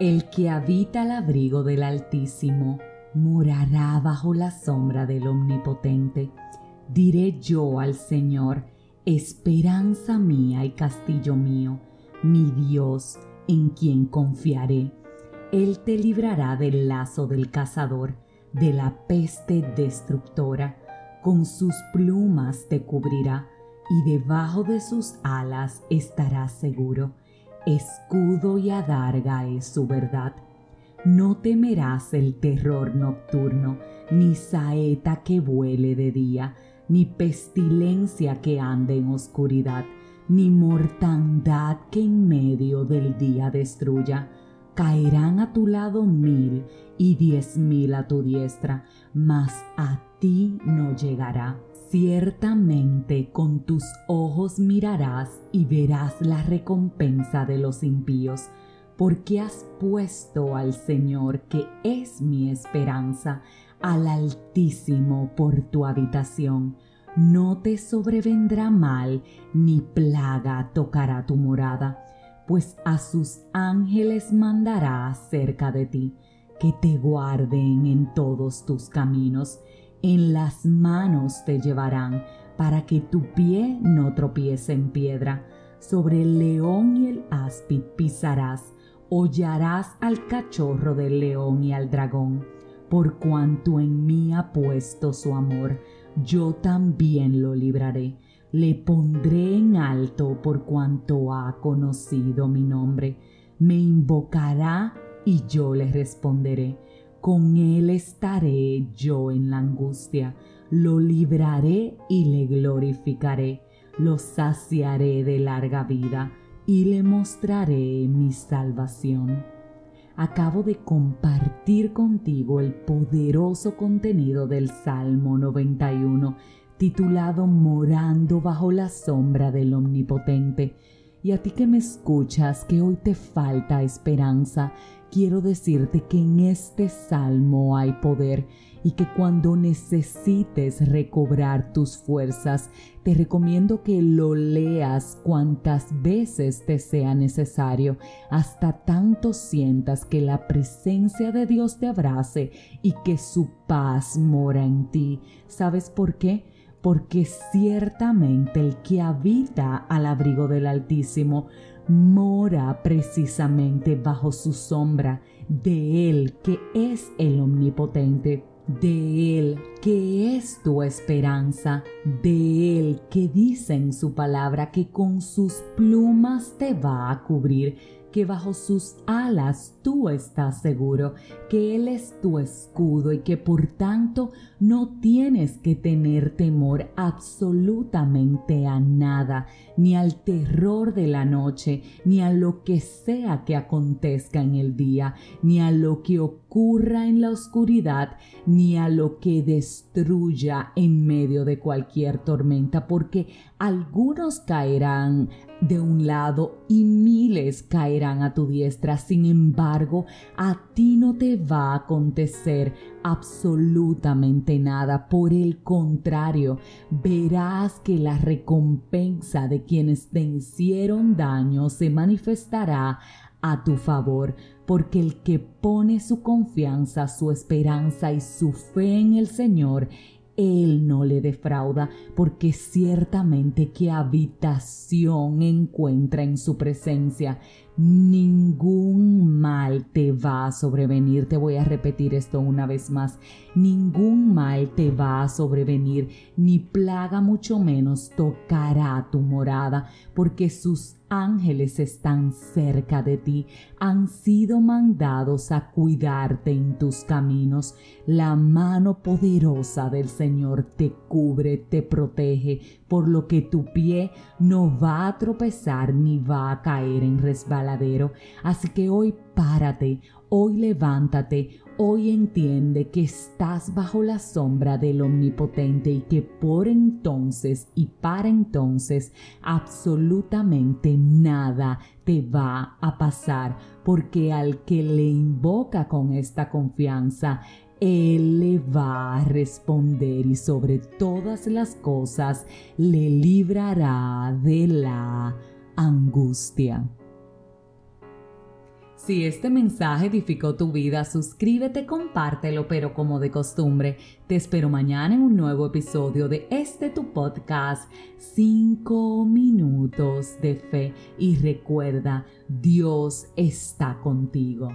El que habita al abrigo del Altísimo morará bajo la sombra del Omnipotente. Diré yo al Señor, esperanza mía y castillo mío, mi Dios, en quien confiaré. Él te librará del lazo del cazador, de la peste destructora, con sus plumas te cubrirá, y debajo de sus alas estarás seguro escudo y adarga es su verdad. No temerás el terror nocturno, ni saeta que vuele de día, ni pestilencia que ande en oscuridad, ni mortandad que en medio del día destruya. Caerán a tu lado mil y diez mil a tu diestra, mas a ti no llegará Ciertamente con tus ojos mirarás y verás la recompensa de los impíos, porque has puesto al Señor, que es mi esperanza, al Altísimo por tu habitación. No te sobrevendrá mal, ni plaga tocará tu morada, pues a sus ángeles mandará cerca de ti, que te guarden en todos tus caminos en las manos te llevarán para que tu pie no tropiece en piedra. Sobre el león y el áspid pisarás, hollarás al cachorro del león y al dragón. Por cuanto en mí ha puesto su amor, yo también lo libraré. Le pondré en alto por cuanto ha conocido mi nombre. Me invocará y yo le responderé con él estaré yo en la angustia, lo libraré y le glorificaré, lo saciaré de larga vida y le mostraré mi salvación. Acabo de compartir contigo el poderoso contenido del Salmo 91, titulado Morando bajo la sombra del Omnipotente. Y a ti que me escuchas, que hoy te falta esperanza, quiero decirte que en este salmo hay poder y que cuando necesites recobrar tus fuerzas, te recomiendo que lo leas cuantas veces te sea necesario, hasta tanto sientas que la presencia de Dios te abrace y que su paz mora en ti. ¿Sabes por qué? Porque ciertamente el que habita al abrigo del Altísimo mora precisamente bajo su sombra, de Él que es el omnipotente, de Él que es tu esperanza, de Él que dice en su palabra que con sus plumas te va a cubrir que bajo sus alas tú estás seguro, que Él es tu escudo y que por tanto no tienes que tener temor absolutamente a nada, ni al terror de la noche, ni a lo que sea que acontezca en el día, ni a lo que ocurra en la oscuridad, ni a lo que destruya en medio de cualquier tormenta, porque algunos caerán de un lado y miles caerán a tu diestra. Sin embargo, a ti no te va a acontecer absolutamente nada. Por el contrario, verás que la recompensa de quienes te hicieron daño se manifestará a tu favor, porque el que pone su confianza, su esperanza y su fe en el Señor, él no le defrauda, porque ciertamente que habitación encuentra en su presencia. Ningún mal te va a sobrevenir. Te voy a repetir esto una vez más. Ningún mal te va a sobrevenir, ni plaga mucho menos tocará tu morada, porque sus ángeles están cerca de ti, han sido mandados a cuidarte en tus caminos. La mano poderosa del Señor te cubre, te protege, por lo que tu pie no va a tropezar ni va a caer en resbaladero. Así que hoy párate, hoy levántate, Hoy entiende que estás bajo la sombra del Omnipotente y que por entonces y para entonces absolutamente nada te va a pasar, porque al que le invoca con esta confianza, él le va a responder y sobre todas las cosas le librará de la angustia. Si este mensaje edificó tu vida, suscríbete, compártelo, pero como de costumbre, te espero mañana en un nuevo episodio de este tu podcast, 5 minutos de fe. Y recuerda, Dios está contigo.